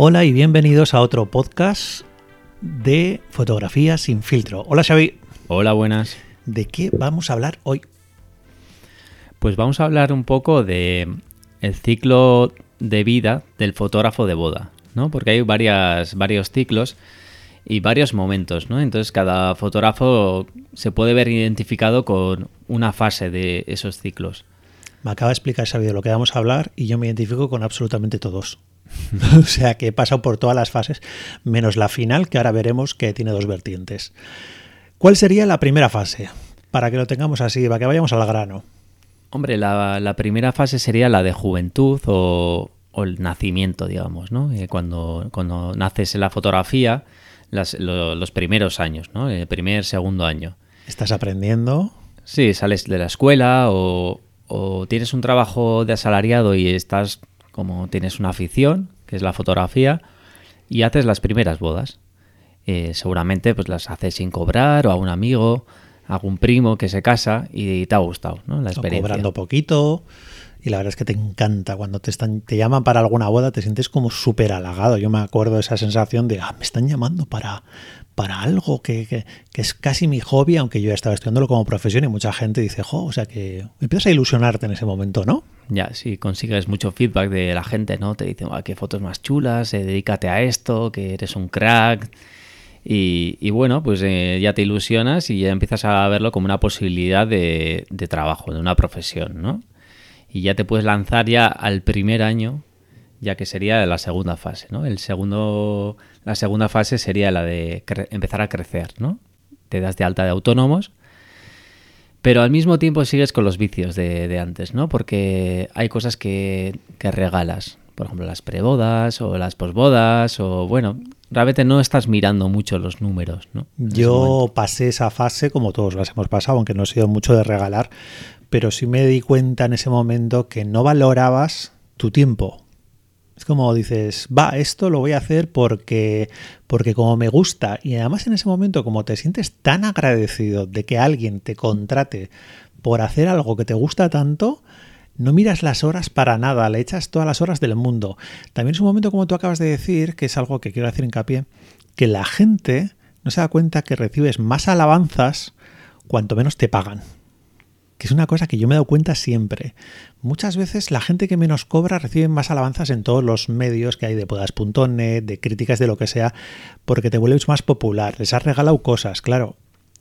Hola y bienvenidos a otro podcast de fotografía sin filtro. Hola Xavi. Hola, buenas. ¿De qué vamos a hablar hoy? Pues vamos a hablar un poco de el ciclo de vida del fotógrafo de boda, ¿no? Porque hay varias, varios ciclos y varios momentos, ¿no? Entonces cada fotógrafo se puede ver identificado con una fase de esos ciclos. Me acaba de explicar Xavi de lo que vamos a hablar y yo me identifico con absolutamente todos. o sea que he pasado por todas las fases, menos la final, que ahora veremos que tiene dos vertientes. ¿Cuál sería la primera fase? Para que lo tengamos así, para que vayamos al grano. Hombre, la, primera fase sería la de juventud o, el nacimiento, digamos, ¿no? Eh, cuando, cuando naces en la fotografía, los primeros años, ¿no? El primer, segundo año. ¿Estás aprendiendo? Sí, sales de la escuela o, o tienes un trabajo de asalariado y estás como tienes una afición, que es la fotografía, y haces las primeras bodas. Eh, seguramente pues las haces sin cobrar o a un amigo, a algún primo que se casa y te ha gustado ¿no? la experiencia. cobrando poquito y la verdad es que te encanta cuando te te llaman para alguna boda te sientes como súper halagado yo me acuerdo de esa sensación de ah me están llamando para para algo que, es casi mi hobby, aunque yo he estado estudiándolo como profesión y mucha gente dice, jo, o sea que empiezas a ilusionarte en ese momento, ¿no? Ya, sí, consigues mucho feedback de la gente, ¿no? Te dicen, qué fotos más chulas, eh, dedícate a esto, que eres un crack. Y, bueno, pues eh, ya te ilusionas y ya empiezas a verlo como una posibilidad de, de trabajo, de una profesión, ¿no? Y ya te puedes lanzar ya al primer año ya que sería la segunda fase, ¿no? El segundo, la segunda fase sería la de empezar a crecer, ¿no? Te das de alta de autónomos, pero al mismo tiempo sigues con los vicios de, antes, ¿no? Porque hay cosas que, que regalas, por ejemplo, las prebodas o las posbodas, o bueno, realmente no estás mirando mucho los números, ¿no? Yo pasé esa fase como todos las hemos pasado, aunque no he sido mucho de regalar, pero sí me di cuenta en ese momento que no valorabas tu tiempo es como dices, va, esto lo voy a hacer porque, porque como me gusta. Y además en ese momento, como te sientes tan agradecido de que alguien te contrate por hacer algo que te gusta tanto, no miras las horas para nada, le echas todas las horas del mundo. También es un momento, como tú acabas de decir, que es algo que quiero hacer hincapié, que la gente no se da cuenta que recibes más alabanzas cuanto menos te pagan que es una cosa que yo me he dado cuenta siempre. Muchas veces la gente que menos cobra recibe más alabanzas en todos los medios que hay de podas.net, de críticas de lo que sea, porque te vuelves más popular. Les has regalado cosas, claro.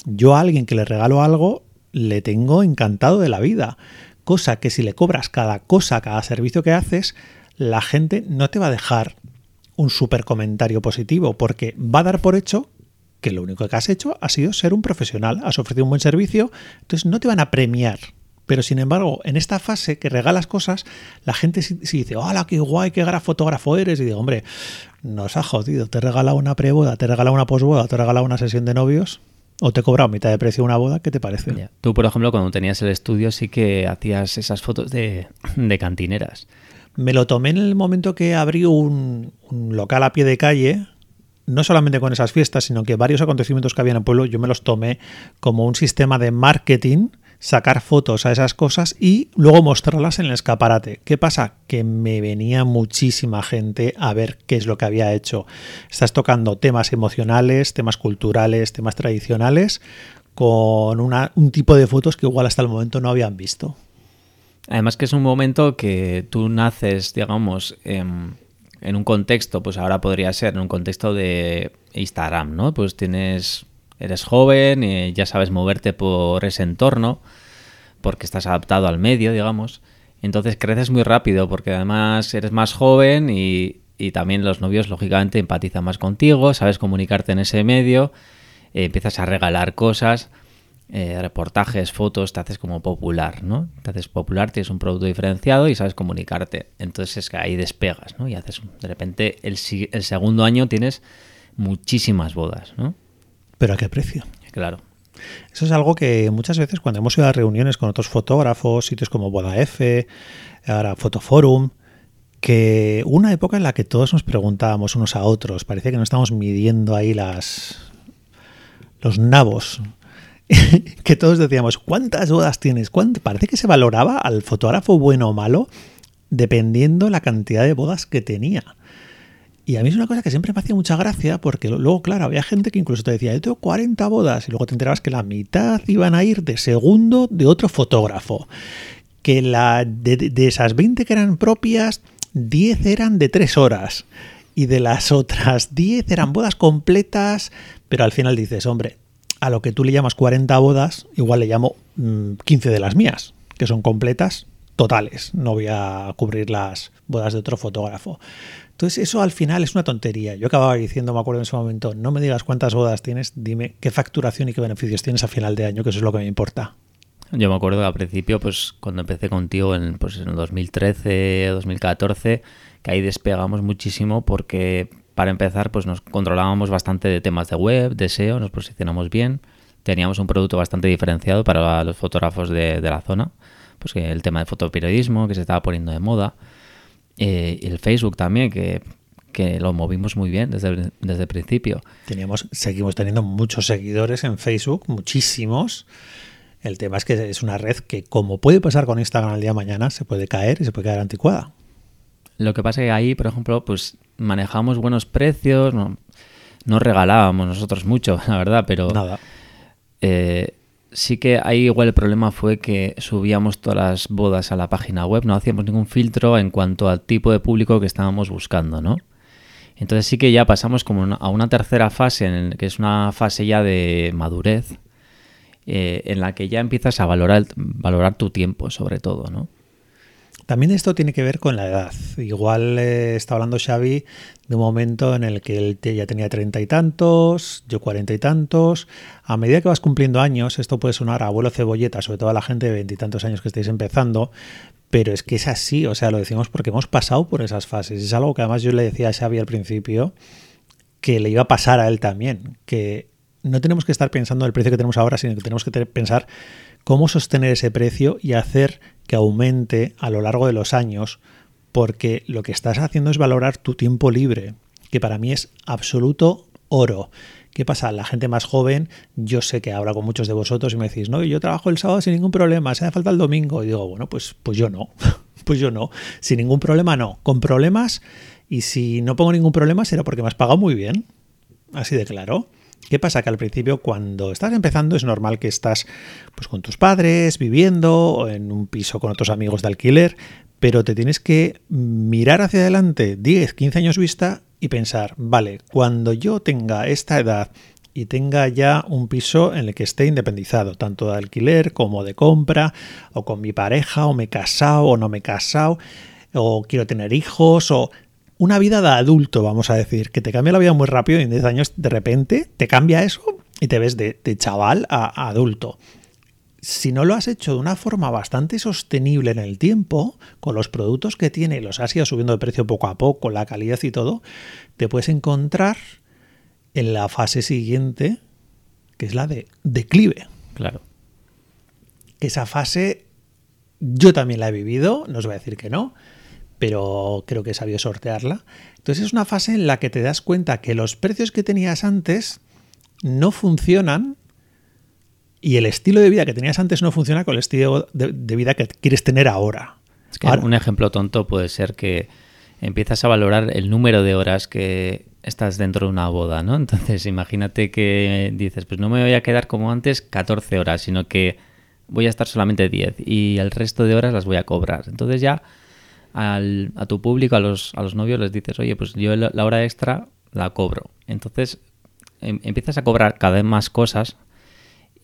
Yo a alguien que le regalo algo, le tengo encantado de la vida. Cosa que si le cobras cada cosa, cada servicio que haces, la gente no te va a dejar un super comentario positivo, porque va a dar por hecho que lo único que has hecho ha sido ser un profesional, has ofrecido un buen servicio, entonces no te van a premiar. Pero sin embargo, en esta fase que regalas cosas, la gente sí, dice, hola, qué guay, qué gran fotógrafo eres. Y digo, hombre, nos ha jodido, te he regalado una preboda, te he regalado una posboda, te he regalado una sesión de novios, o te he cobrado mitad de precio una boda, ¿qué te parece? Tú, por ejemplo, cuando tenías el estudio sí que hacías esas fotos de, cantineras. Me lo tomé en el momento que abrí un local a pie de calle, no solamente con esas fiestas, sino que varios acontecimientos que había en el pueblo, yo me los tomé como un sistema de marketing, sacar fotos a esas cosas y luego mostrarlas en el escaparate. ¿Qué pasa? Que me venía muchísima gente a ver qué es lo que había hecho. Estás tocando temas emocionales, temas culturales, temas tradicionales, con un tipo de fotos que igual hasta el momento no habían visto. Además que es un momento que tú naces, digamos, en en un contexto, pues ahora podría ser en un contexto de Instagram, ¿no? Pues tienes, eres joven, y ya sabes moverte por ese entorno, porque estás adaptado al medio, digamos. Entonces creces muy rápido, porque además eres más joven y, también los novios, lógicamente, empatizan más contigo, sabes comunicarte en ese medio, eh, empiezas a regalar cosas. Eh, reportajes, fotos, te haces como popular, ¿no? Te haces popular, tienes un producto diferenciado y sabes comunicarte. Entonces es que ahí despegas, ¿no? Y haces, de repente, el, el segundo año tienes muchísimas bodas, ¿no? ¿Pero a qué precio? Claro. Eso es algo que muchas veces cuando hemos ido a reuniones con otros fotógrafos, sitios como Boda F, ahora Fotoforum, que una época en la que todos nos preguntábamos unos a otros, parecía que no estamos midiendo ahí las los nabos que todos decíamos, ¿cuántas bodas tienes? Parece que se valoraba al fotógrafo bueno o malo dependiendo la cantidad de bodas que tenía. Y a mí es una cosa que siempre me hacía mucha gracia porque luego, claro, había gente que incluso te decía, yo tengo 40 bodas y luego te enterabas que la mitad iban a ir de segundo de otro fotógrafo. Que la, de, esas 20 que eran propias, 10 eran de 3 horas. Y de las otras 10 eran bodas completas, pero al final dices, hombre, a lo que tú le llamas 40 bodas, igual le llamo 15 mm, de las mías, que son completas, totales. No voy a cubrir las bodas de otro fotógrafo. Entonces eso al final es una tontería. Yo acababa diciendo, me acuerdo en ese momento, no me digas cuántas bodas tienes, dime qué facturación y qué beneficios tienes a final de año, que eso es lo que me importa. Yo me acuerdo al principio, pues cuando empecé contigo en, pues, en 2013, 2014, que ahí despegamos muchísimo porque para empezar pues nos controlábamos bastante de temas de web, de SEO, nos posicionamos bien, teníamos un producto bastante diferenciado para los fotógrafos de, de la zona, pues que el tema de fotoperiodismo que se estaba poniendo de moda eh, el Facebook también, que, lo movimos muy bien desde, desde el principio. Teníamos, seguimos teniendo muchos seguidores en Facebook, muchísimos. El tema es que es una red que, como puede pasar con Instagram el día de mañana, se puede caer y se puede quedar anticuada. Lo que pasa es que ahí, por ejemplo, pues manejamos buenos precios, no, no regalábamos nosotros mucho, la verdad, pero... Nada. Eh, sí que ahí igual el problema fue que subíamos todas las bodas a la página web, no hacíamos ningún filtro en cuanto al tipo de público que estábamos buscando, ¿no? Entonces sí que ya pasamos como a una tercera fase, en que es una fase ya de madurez, eh, en la que ya empiezas a valorar, valorar tu tiempo sobre todo, ¿no? También esto tiene que ver con la edad. Igual eh, está hablando Xavi de un momento en el que él ya tenía treinta y tantos, yo cuarenta y tantos. A medida que vas cumpliendo años, esto puede sonar a abuelo cebolleta, sobre todo a la gente de veintitantos años que estáis empezando, pero es que es así, o sea, lo decimos porque hemos pasado por esas fases. Es algo que además yo le decía a Xavi al principio que le iba a pasar a él también, que no tenemos que estar pensando en el precio que tenemos ahora, sino que tenemos que pensar cómo sostener ese precio y hacer que aumente a lo largo de los años, porque lo que estás haciendo es valorar tu tiempo libre, que para mí es absoluto oro. ¿Qué pasa? La gente más joven, yo sé que habla con muchos de vosotros y me decís, no, yo trabajo el sábado sin ningún problema, se hace falta el domingo. Y digo, bueno, pues, pues yo no, pues yo no, sin ningún problema no, con problemas y si no pongo ningún problema será porque me has pagado muy bien, así de claro. ¿Qué pasa? Que al principio cuando estás empezando es normal que estás pues, con tus padres, viviendo, en un piso con otros amigos de alquiler, pero te tienes que mirar hacia adelante 10, 15 años vista y pensar, vale, cuando yo tenga esta edad y tenga ya un piso en el que esté independizado, tanto de alquiler como de compra, o con mi pareja, o me he casado o no me he casado, o quiero tener hijos, o una vida de adulto, vamos a decir, que te cambia la vida muy rápido y en 10 años de repente te cambia eso y te ves de, chaval a, adulto. Si no lo has hecho de una forma bastante sostenible en el tiempo, con los productos que tiene, los has ido subiendo de precio poco a poco, la calidad y todo, te puedes encontrar en la fase siguiente, que es la de declive. Claro. Esa fase yo también la he vivido, no os voy a decir que no, pero creo que he sabido sortearla. Entonces es una fase en la que te das cuenta que los precios que tenías antes no funcionan y el estilo de vida que tenías antes no funciona con el estilo de, vida que quieres tener ahora. un ejemplo tonto puede ser que empiezas a valorar el número de horas que estás dentro de una boda, ¿no? Entonces imagínate que dices, pues no me voy a quedar como antes 14 horas, sino que voy a estar solamente 10 y el resto de horas las voy a cobrar. Entonces ya a tu público, a los, a los novios, les dices, oye, pues yo la hora extra la cobro. Entonces em, empiezas a cobrar cada vez más cosas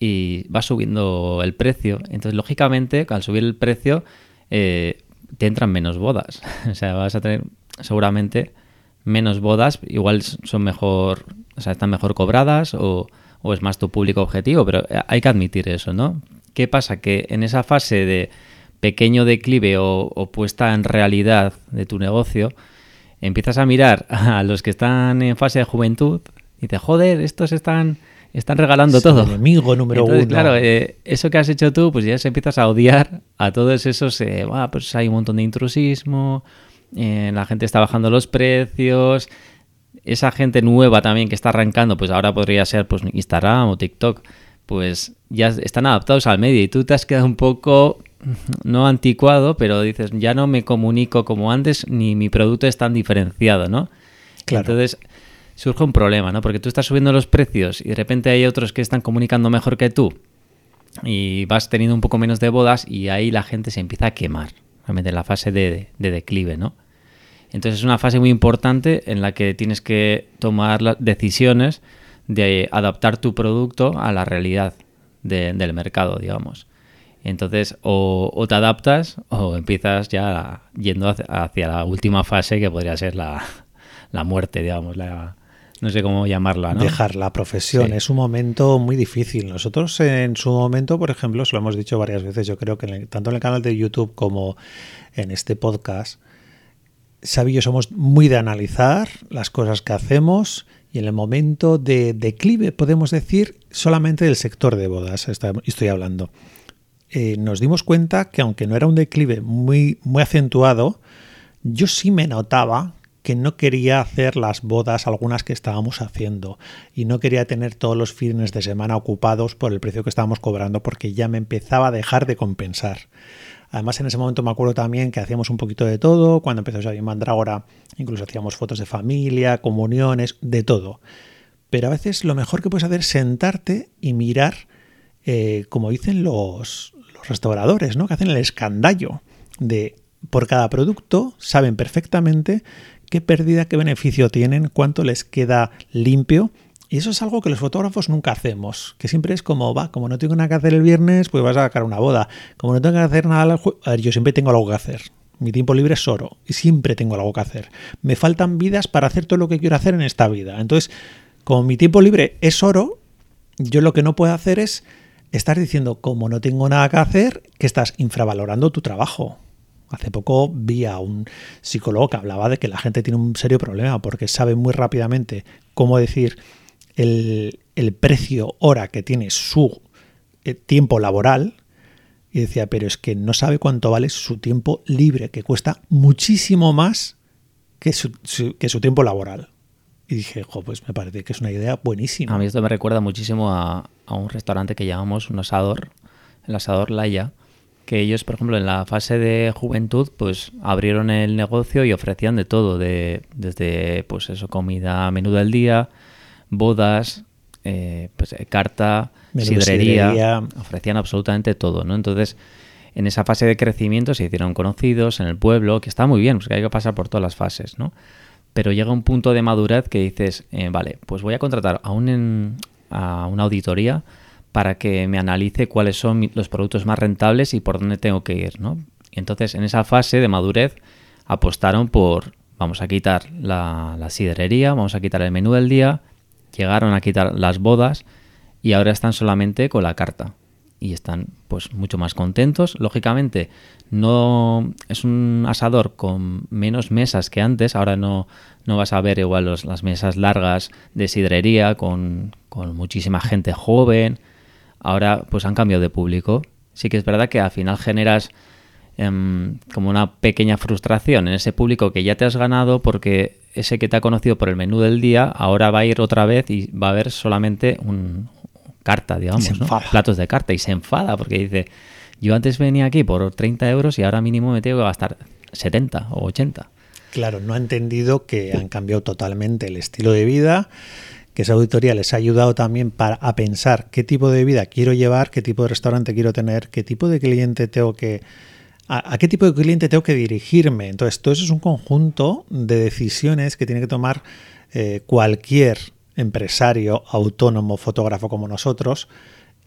y va subiendo el precio. Entonces, lógicamente, al subir el precio, eh, te entran menos bodas. o sea, vas a tener seguramente menos bodas, igual son mejor, o sea, están mejor cobradas o, o es más tu público objetivo, pero hay que admitir eso, ¿no? ¿Qué pasa? Que en esa fase de pequeño declive o, puesta en realidad de tu negocio, empiezas a mirar a los que están en fase de juventud y te joder, estos están, están regalando todo. El enemigo número uno. Claro, eh, eso que has hecho tú, pues ya se empiezas a odiar a todos esos, eh, pues hay un montón de intrusismo, eh, la gente está bajando los precios, esa gente nueva también que está arrancando, pues ahora podría ser pues Instagram o TikTok, pues ya están adaptados al medio y tú te has quedado un poco no anticuado, pero dices, ya no me comunico como antes, ni mi producto es tan diferenciado, ¿no? Entonces surge un problema, ¿no? Porque tú estás subiendo los precios y de repente hay otros que están comunicando mejor que tú y vas teniendo un poco menos de bodas y ahí la gente se empieza a quemar, realmente en la fase de, declive, ¿no? Entonces es una fase muy importante en la que tienes que tomar las decisiones de adaptar tu producto a la realidad del mercado, digamos. Entonces, o, te adaptas o empiezas ya yendo hacia, la última fase que podría ser la, muerte, digamos, la, no sé cómo llamarla. ¿no? Dejar la profesión es un momento muy difícil. Nosotros en su momento, por ejemplo, se lo hemos dicho varias veces, yo creo que tanto en el canal de YouTube como en este podcast, Xavi y yo somos muy de analizar las cosas que hacemos y en el momento de declive, podemos decir, solamente del sector de bodas estoy hablando. Eh, nos dimos cuenta que aunque no era un declive muy, muy acentuado, yo sí me notaba que no quería hacer las bodas, algunas que estábamos haciendo, y no quería tener todos los fines de semana ocupados por el precio que estábamos cobrando, porque ya me empezaba a dejar de compensar. Además, en ese momento me acuerdo también que hacíamos un poquito de todo. Cuando empezó Xavi Mandrágora, incluso hacíamos fotos de familia, comuniones, de todo. Pero a veces lo mejor que puedes hacer es sentarte y mirar, eh, como dicen los, restauradores, ¿no? Que hacen el escandallo de por cada producto, saben perfectamente qué pérdida, qué beneficio tienen, cuánto les queda limpio. Y eso es algo que los fotógrafos nunca hacemos, que siempre es como, va, como no tengo nada que hacer el viernes, pues vas a sacar una boda. Como no tengo que hacer nada, yo siempre tengo algo que hacer. Mi tiempo libre es oro y siempre tengo algo que hacer. Me faltan vidas para hacer todo lo que quiero hacer en esta vida. Entonces, como mi tiempo libre es oro, yo lo que no puedo hacer es estás diciendo, como no tengo nada que hacer, que estás infravalorando tu trabajo. Hace poco vi a un psicólogo que hablaba de que la gente tiene un serio problema porque sabe muy rápidamente cómo decir el, precio hora que tiene su eh, tiempo laboral. Y decía, pero es que no sabe cuánto vale su tiempo libre, que cuesta muchísimo más que que su tiempo laboral. Y dije, jo, pues me parece que es una idea buenísima. A mí esto me recuerda muchísimo a, un restaurante que llamamos un asador, el asador Laia, que ellos, por ejemplo, en la fase de juventud, pues abrieron el negocio y ofrecían de todo, de, desde, pues eso, comida, menú del día, bodas, eh, pues eh, carta, sidrería, ofrecían absolutamente todo, ¿no? Entonces, en esa fase de crecimiento se hicieron conocidos en el pueblo, que está muy bien, porque hay que pasar por todas las fases, ¿no? Pero llega un punto de madurez que dices, eh, vale, pues voy a contratar a, un, a una auditoría para que me analice cuáles son los productos más rentables y por dónde tengo que ir, ¿no? Y entonces, en esa fase de madurez, apostaron por, vamos a quitar la, la sidrería, vamos a quitar el menú del día, llegaron a quitar las bodas y ahora están solamente con la carta y están pues mucho más contentos. Lógicamente, no es un asador con menos mesas que antes. Ahora no, no vas a ver igual las mesas largas de sidrería con, muchísima gente joven. Ahora pues han cambiado de público. Sí que es verdad que al final generas em, como una pequeña frustración en ese público que ya te has ganado porque ese que te ha conocido por el menú del día ahora va a ir otra vez y va a haber solamente un, carta, digamos, platos de carta y se enfada porque dice, yo antes venía aquí por 30 euros y ahora mínimo me tengo que gastar 70 o 80. Claro, no ha entendido que han cambiado totalmente el estilo de vida, que esa auditoría les ha ayudado también para, a pensar qué tipo de vida quiero llevar, qué tipo de restaurante quiero tener, qué tipo de cliente tengo que... A, qué tipo de cliente tengo que dirigirme. Entonces, todo eso es un conjunto de decisiones que tiene que tomar eh, cualquier empresario, autónomo, fotógrafo como nosotros,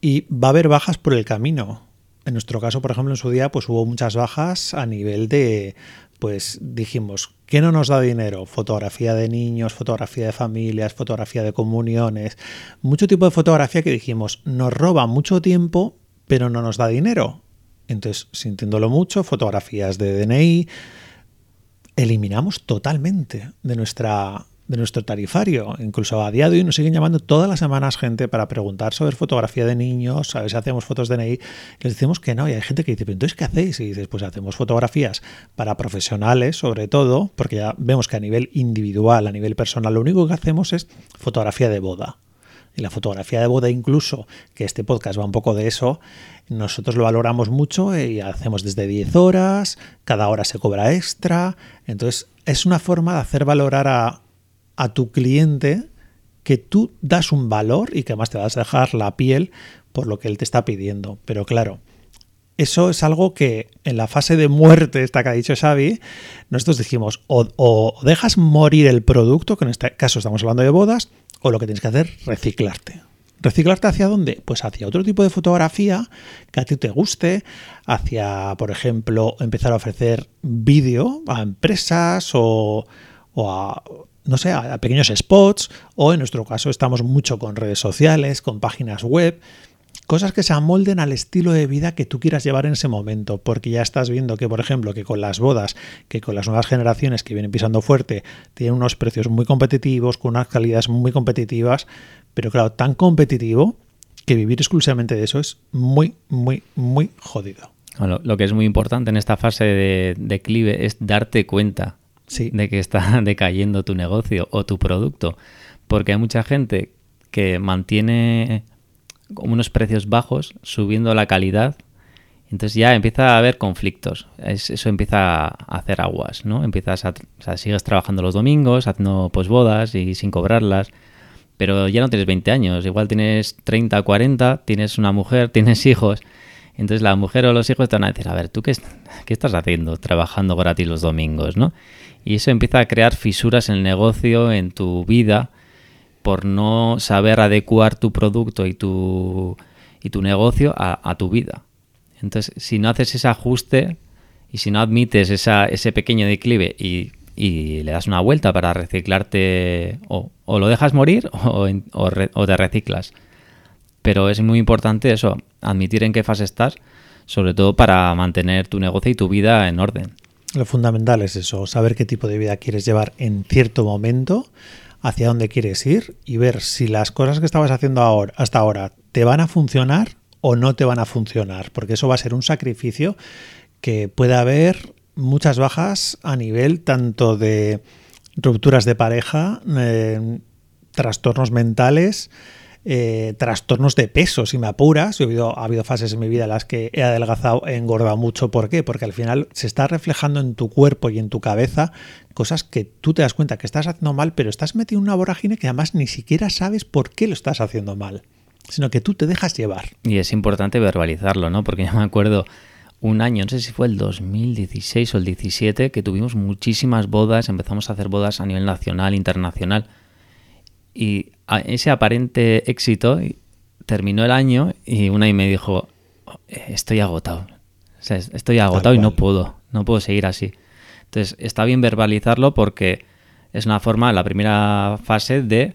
y va a haber bajas por el camino. En nuestro caso, por ejemplo, en su día, pues hubo muchas bajas a nivel de, pues dijimos, ¿qué no nos da dinero? Fotografía de niños, fotografía de familias, fotografía de comuniones, mucho tipo de fotografía que dijimos, nos roba mucho tiempo, pero no nos da dinero. Entonces, sintiéndolo mucho, fotografías de DNI, eliminamos totalmente de nuestra de nuestro tarifario. Incluso a día de hoy nos siguen llamando todas las semanas gente para preguntar sobre fotografía de niños, a ver si hacemos fotos de NI. Les decimos que no, y hay gente que dice, ¿pero entonces qué hacéis? Y dices, pues hacemos fotografías para profesionales, sobre todo, porque ya vemos que a nivel individual, a nivel personal, lo único que hacemos es fotografía de boda. Y la fotografía de boda incluso, que este podcast va un poco de eso, nosotros lo valoramos mucho y hacemos desde 10 horas, cada hora se cobra extra. Entonces, es una forma de hacer valorar a, a tu cliente que tú das un valor y que además te vas a dejar la piel por lo que él te está pidiendo. Pero claro, eso es algo que en la fase de muerte, esta que ha dicho Xavi, nosotros dijimos, o, dejas morir el producto, que en este caso estamos hablando de bodas, o lo que tienes que hacer, reciclarte. ¿Reciclarte hacia dónde? Pues hacia otro tipo de fotografía que a ti te guste, hacia, por ejemplo, empezar a ofrecer vídeo a empresas o, o a no sé, a, pequeños spots o en nuestro caso estamos mucho con redes sociales, con páginas web, cosas que se amolden al estilo de vida que tú quieras llevar en ese momento, porque ya estás viendo que, por ejemplo, que con las bodas, que con las nuevas generaciones que vienen pisando fuerte, tienen unos precios muy competitivos, con unas calidades muy competitivas, pero claro, tan competitivo que vivir exclusivamente de eso es muy, muy, muy jodido. lo que es muy importante en esta fase de declive es darte cuenta de que está decayendo tu negocio o tu producto. Porque hay mucha gente que mantiene unos precios bajos, subiendo la calidad. Entonces ya empieza a haber conflictos. eso empieza a hacer aguas, ¿no? Empiezas a, o sea, sigues trabajando los domingos, haciendo posbodas y sin cobrarlas. Pero ya no tienes 20 años, igual tienes 30, 40, tienes una mujer, tienes hijos. Entonces la mujer o los hijos te van a decir, a ver, ¿tú qué, estás haciendo trabajando gratis los domingos, no? Y eso empieza a crear fisuras en el negocio, en tu vida, por no saber adecuar tu producto y tu, y tu negocio a, tu vida. Entonces, si no haces ese ajuste y si no admites ese pequeño declive y, le das una vuelta para reciclarte, o, lo dejas morir o, o, te reciclas. Pero es muy importante eso, admitir en qué fase estás, sobre todo para mantener tu negocio y tu vida en orden. Lo fundamental es eso, saber qué tipo de vida quieres llevar en cierto momento, hacia dónde quieres ir y ver si las cosas que estabas haciendo ahora, hasta ahora te van a funcionar o no te van a funcionar, porque eso va a ser un sacrificio que puede haber muchas bajas a nivel tanto de rupturas de pareja, eh, trastornos mentales, eh, trastornos de peso, si me apuras. Ha habido, ha habido fases en mi vida en las que he adelgazado, he engordado mucho. ¿Por qué? Porque al final se está reflejando en tu cuerpo y en tu cabeza cosas que tú te das cuenta que estás haciendo mal, pero estás metido en una vorágine que además ni siquiera sabes por qué lo estás haciendo mal, sino que tú te dejas llevar. Y es importante verbalizarlo, ¿no? Porque yo me acuerdo un año, no sé si fue el 2016 o el 17, que tuvimos muchísimas bodas, empezamos a hacer bodas a nivel nacional, internacional y ese aparente éxito terminó el año y una y me dijo, estoy agotado. estoy agotado y no puedo, no puedo seguir así. Entonces está bien verbalizarlo porque es una forma, la primera fase de,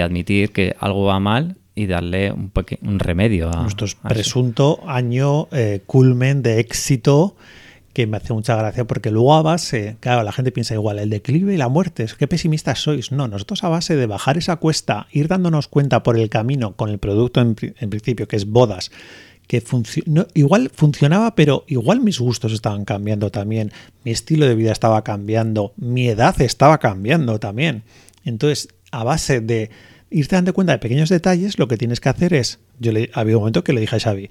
admitir que algo va mal y darle un, un remedio a nuestro presunto año eh, culmen de éxito que me hace mucha gracia porque luego a base, claro, la gente piensa igual, el declive y la muerte, qué pesimistas sois. No, nosotros a base de bajar esa cuesta, ir dándonos cuenta por el camino con el producto en, principio, que es bodas, que igual funcionaba, pero igual mis gustos estaban cambiando también, mi estilo de vida estaba cambiando, mi edad estaba cambiando también. Entonces, a base de irte dando cuenta de pequeños detalles, lo que tienes que hacer es, yo le, había un momento que le dije a Xavi,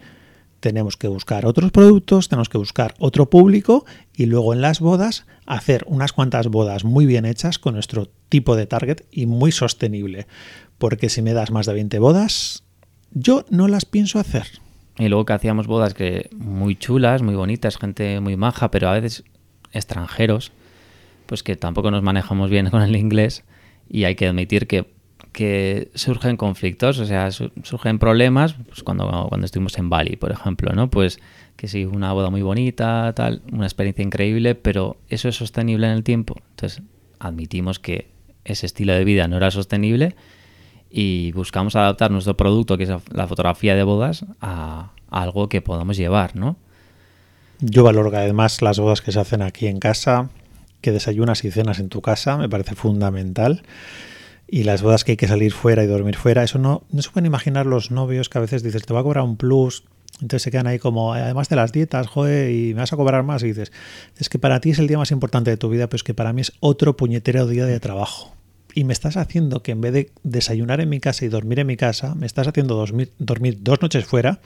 tenemos que buscar otros productos, tenemos que buscar otro público y luego en las bodas hacer unas cuantas bodas muy bien hechas con nuestro tipo de target y muy sostenible. Porque si me das más de 20 bodas, yo no las pienso hacer. Y luego que hacíamos bodas que muy chulas, muy bonitas, gente muy maja, pero a veces extranjeros, pues que tampoco nos manejamos bien con el inglés y hay que admitir que que surgen conflictos, o sea, surgen problemas pues cuando, cuando estuvimos en Bali, por ejemplo, ¿no? Pues que sí, una boda muy bonita, tal, una experiencia increíble, pero ¿eso es sostenible en el tiempo? Entonces, admitimos que ese estilo de vida no era sostenible y buscamos adaptar nuestro producto, que es la fotografía de bodas, a, algo que podamos llevar, ¿no? Yo valoro además las bodas que se hacen aquí en casa, que desayunas y cenas en tu casa, me parece fundamental y las bodas que hay que salir fuera y dormir fuera, eso no, no se pueden imaginar los novios que a veces dices, te va a cobrar un plus, entonces se quedan ahí como, además de las dietas, joder, y me vas a cobrar más, y dices, es que para ti es el día más importante de tu vida, pero es que para mí es otro puñetero día de trabajo. Y me estás haciendo que en vez de desayunar en mi casa y dormir en mi casa, me estás haciendo dormir, dormir dos noches fuera,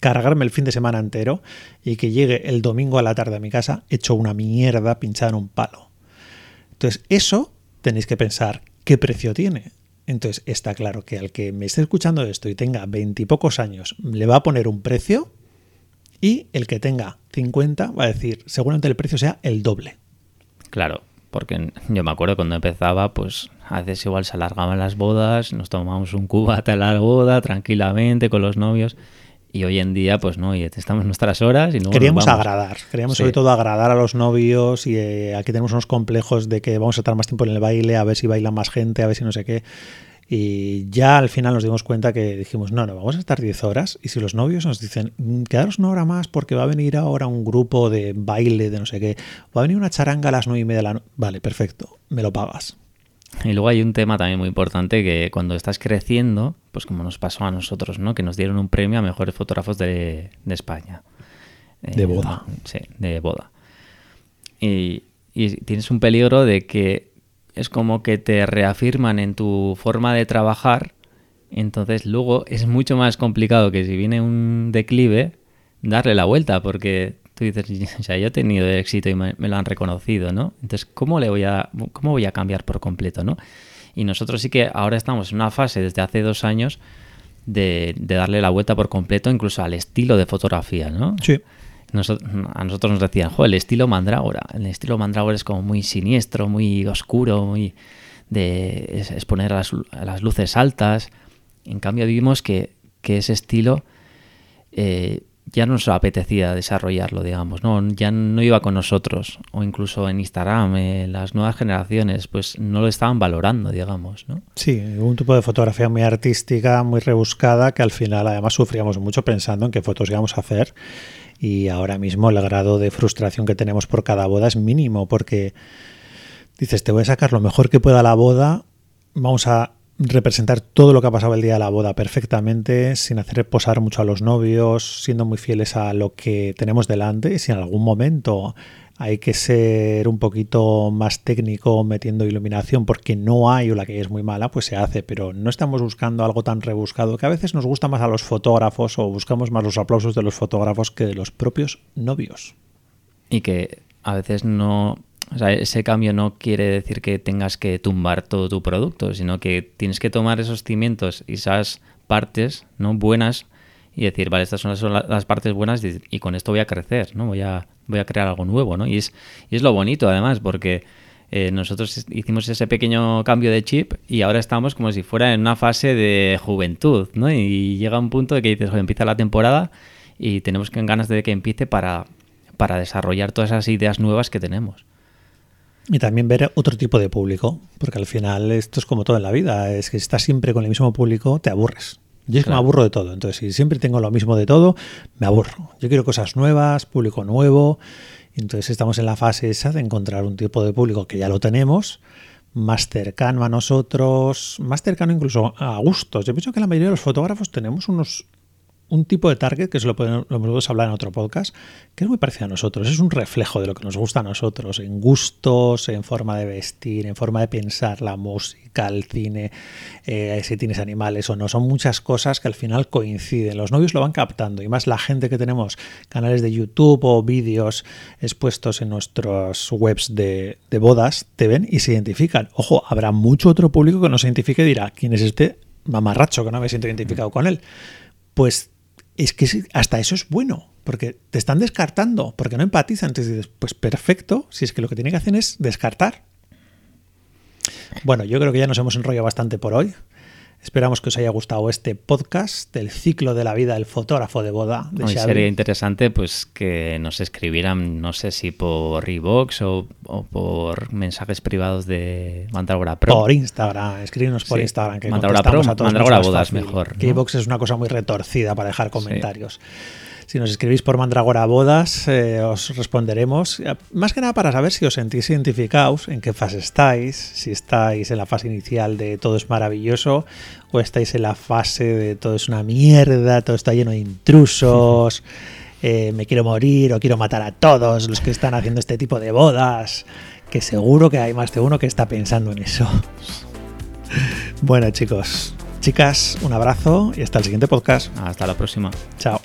cargarme el fin de semana entero y que llegue el domingo a la tarde a mi casa hecho una mierda pinchada en un palo. Entonces, eso tenéis que pensar ¿qué precio tiene? Entonces está claro que al que me esté escuchando esto y tenga veintipocos años, le va a poner un precio y el que tenga 50 va a decir, seguramente el precio sea el doble. Claro, porque yo me acuerdo cuando empezaba, pues a veces igual se alargaban las bodas, nos tomábamos un cubata a la boda tranquilamente con los novios. Y hoy en día, pues no, y estamos nuestras horas y no. Queríamos agradar, queríamos sobre todo agradar a los novios y eh, aquí tenemos unos complejos de que vamos a estar más tiempo en el baile, a ver si baila más gente, a ver si no sé qué. Y ya al final nos dimos cuenta que dijimos, no, no, vamos a estar 10 horas. Y si los novios nos dicen, mm, quedaros una hora más porque va a venir ahora un grupo de baile, de no sé qué, va a venir una charanga a las 9 y media de la noche. Vale, perfecto, me lo pagas. Y luego hay un tema también muy importante que cuando estás creciendo, pues como nos pasó a nosotros, ¿no? Que nos dieron un premio a mejores fotógrafos de, España. De eh, boda. Sí, de boda. y tienes un peligro de que es como que te reafirman en tu forma de trabajar, entonces luego es mucho más complicado que si viene un declive, darle la vuelta, porque tú dices, o sea, yo he tenido éxito y me, lo han reconocido, ¿no? Entonces, ¿cómo, le voy a, ¿cómo voy a cambiar por completo, no? Y nosotros sí que ahora estamos en una fase desde hace dos años de, de darle la vuelta por completo incluso al estilo de fotografía, ¿no? Sí a nosotros nos decían, el estilo mandrágora. El estilo mandrágora es como muy siniestro, muy oscuro, muy de exponer a las, luces altas. En cambio vimos que, ese estilo eh, ya no nos apetecía desarrollarlo, digamos, ¿no? ya no iba con nosotros. O incluso en Instagram, eh, las nuevas generaciones, pues no lo estaban valorando, digamos. ¿no? Sí, un tipo de fotografía muy artística, muy rebuscada, que al final además sufríamos mucho pensando en qué fotos íbamos a hacer y ahora mismo el grado de frustración que tenemos por cada boda es mínimo porque dices, te voy a sacar lo mejor que pueda la boda, vamos a representar todo lo que ha pasado el día de la boda perfectamente, sin hacer posar mucho a los novios, siendo muy fieles a lo que tenemos delante y si en algún momento hay que ser un poquito más técnico metiendo iluminación porque no hay o la que es muy mala, pues se hace, pero no estamos buscando algo tan rebuscado que a veces nos gusta más a los fotógrafos o buscamos más los aplausos de los fotógrafos que de los propios novios. Y que a veces no, o sea, ese cambio no quiere decir que tengas que tumbar todo tu producto, sino que tienes que tomar esos cimientos y esas partes no buenas y decir, vale, estas son las, partes buenas y, con esto voy a crecer, ¿no? Voy a, voy a crear algo nuevo, ¿no? Y es, y es lo bonito, además, porque eh, nosotros hicimos ese pequeño cambio de chip y ahora estamos como si fuera en una fase de juventud, ¿no? Y llega un punto de que dices, empieza la temporada y tenemos ganas de que empiece para, para desarrollar todas esas ideas nuevas que tenemos. Y también ver otro tipo de público, porque al final esto es como todo en la vida, es que si estás siempre con el mismo público, te aburres. Yo es que me aburro de todo. Entonces, si siempre tengo lo mismo de todo, me aburro. Yo quiero cosas nuevas, público nuevo. Entonces, estamos en la fase esa de encontrar un tipo de público que ya lo tenemos, más cercano a nosotros, más cercano incluso a gustos. Yo pienso que la mayoría de los fotógrafos tenemos unos un tipo de target, que eso lo podemos, hablar en otro podcast, que es muy parecido a nosotros. Es un reflejo de lo que nos gusta a nosotros, en gustos, en forma de vestir, en forma de pensar, la música, el cine, eh, si tienes animales o no. Son muchas cosas que al final coinciden. Los novios lo van captando y más la gente que tenemos canales de YouTube o vídeos expuestos en nuestras webs de, de bodas, te ven y se identifican. Ojo, habrá mucho otro público que no se identifique y dirá, ¿quién es este mamarracho que no me siento identificado con él? Pues es que hasta eso es bueno, porque te están descartando, porque no empatizan. Entonces dices, pues perfecto, si es que lo que tiene que hacer es descartar. Bueno, yo creo que ya nos hemos enrollado bastante por hoy. Esperamos que os haya gustado este podcast del ciclo de la vida del fotógrafo de boda de Sería interesante pues que nos escribieran, no sé si por Revox o, por mensajes privados de Mandragora Pro. Por Instagram, escríbenos por Instagram. Que Mandragora Pro, a todos Mandragora Bodas mejor. Que es una cosa muy retorcida para dejar comentarios. Si nos escribís por Mandragora Bodas, eh, os responderemos. Más que nada para saber si os sentís identificados, en qué fase estáis, si estáis en la fase inicial de todo es maravilloso o estáis en la fase de todo es una mierda, todo está lleno de intrusos, eh, me quiero morir o quiero matar a todos los que están haciendo este tipo de bodas, que seguro que hay más de uno que está pensando en eso. Bueno chicos, chicas, un abrazo y hasta el siguiente podcast. Hasta la próxima. Chao.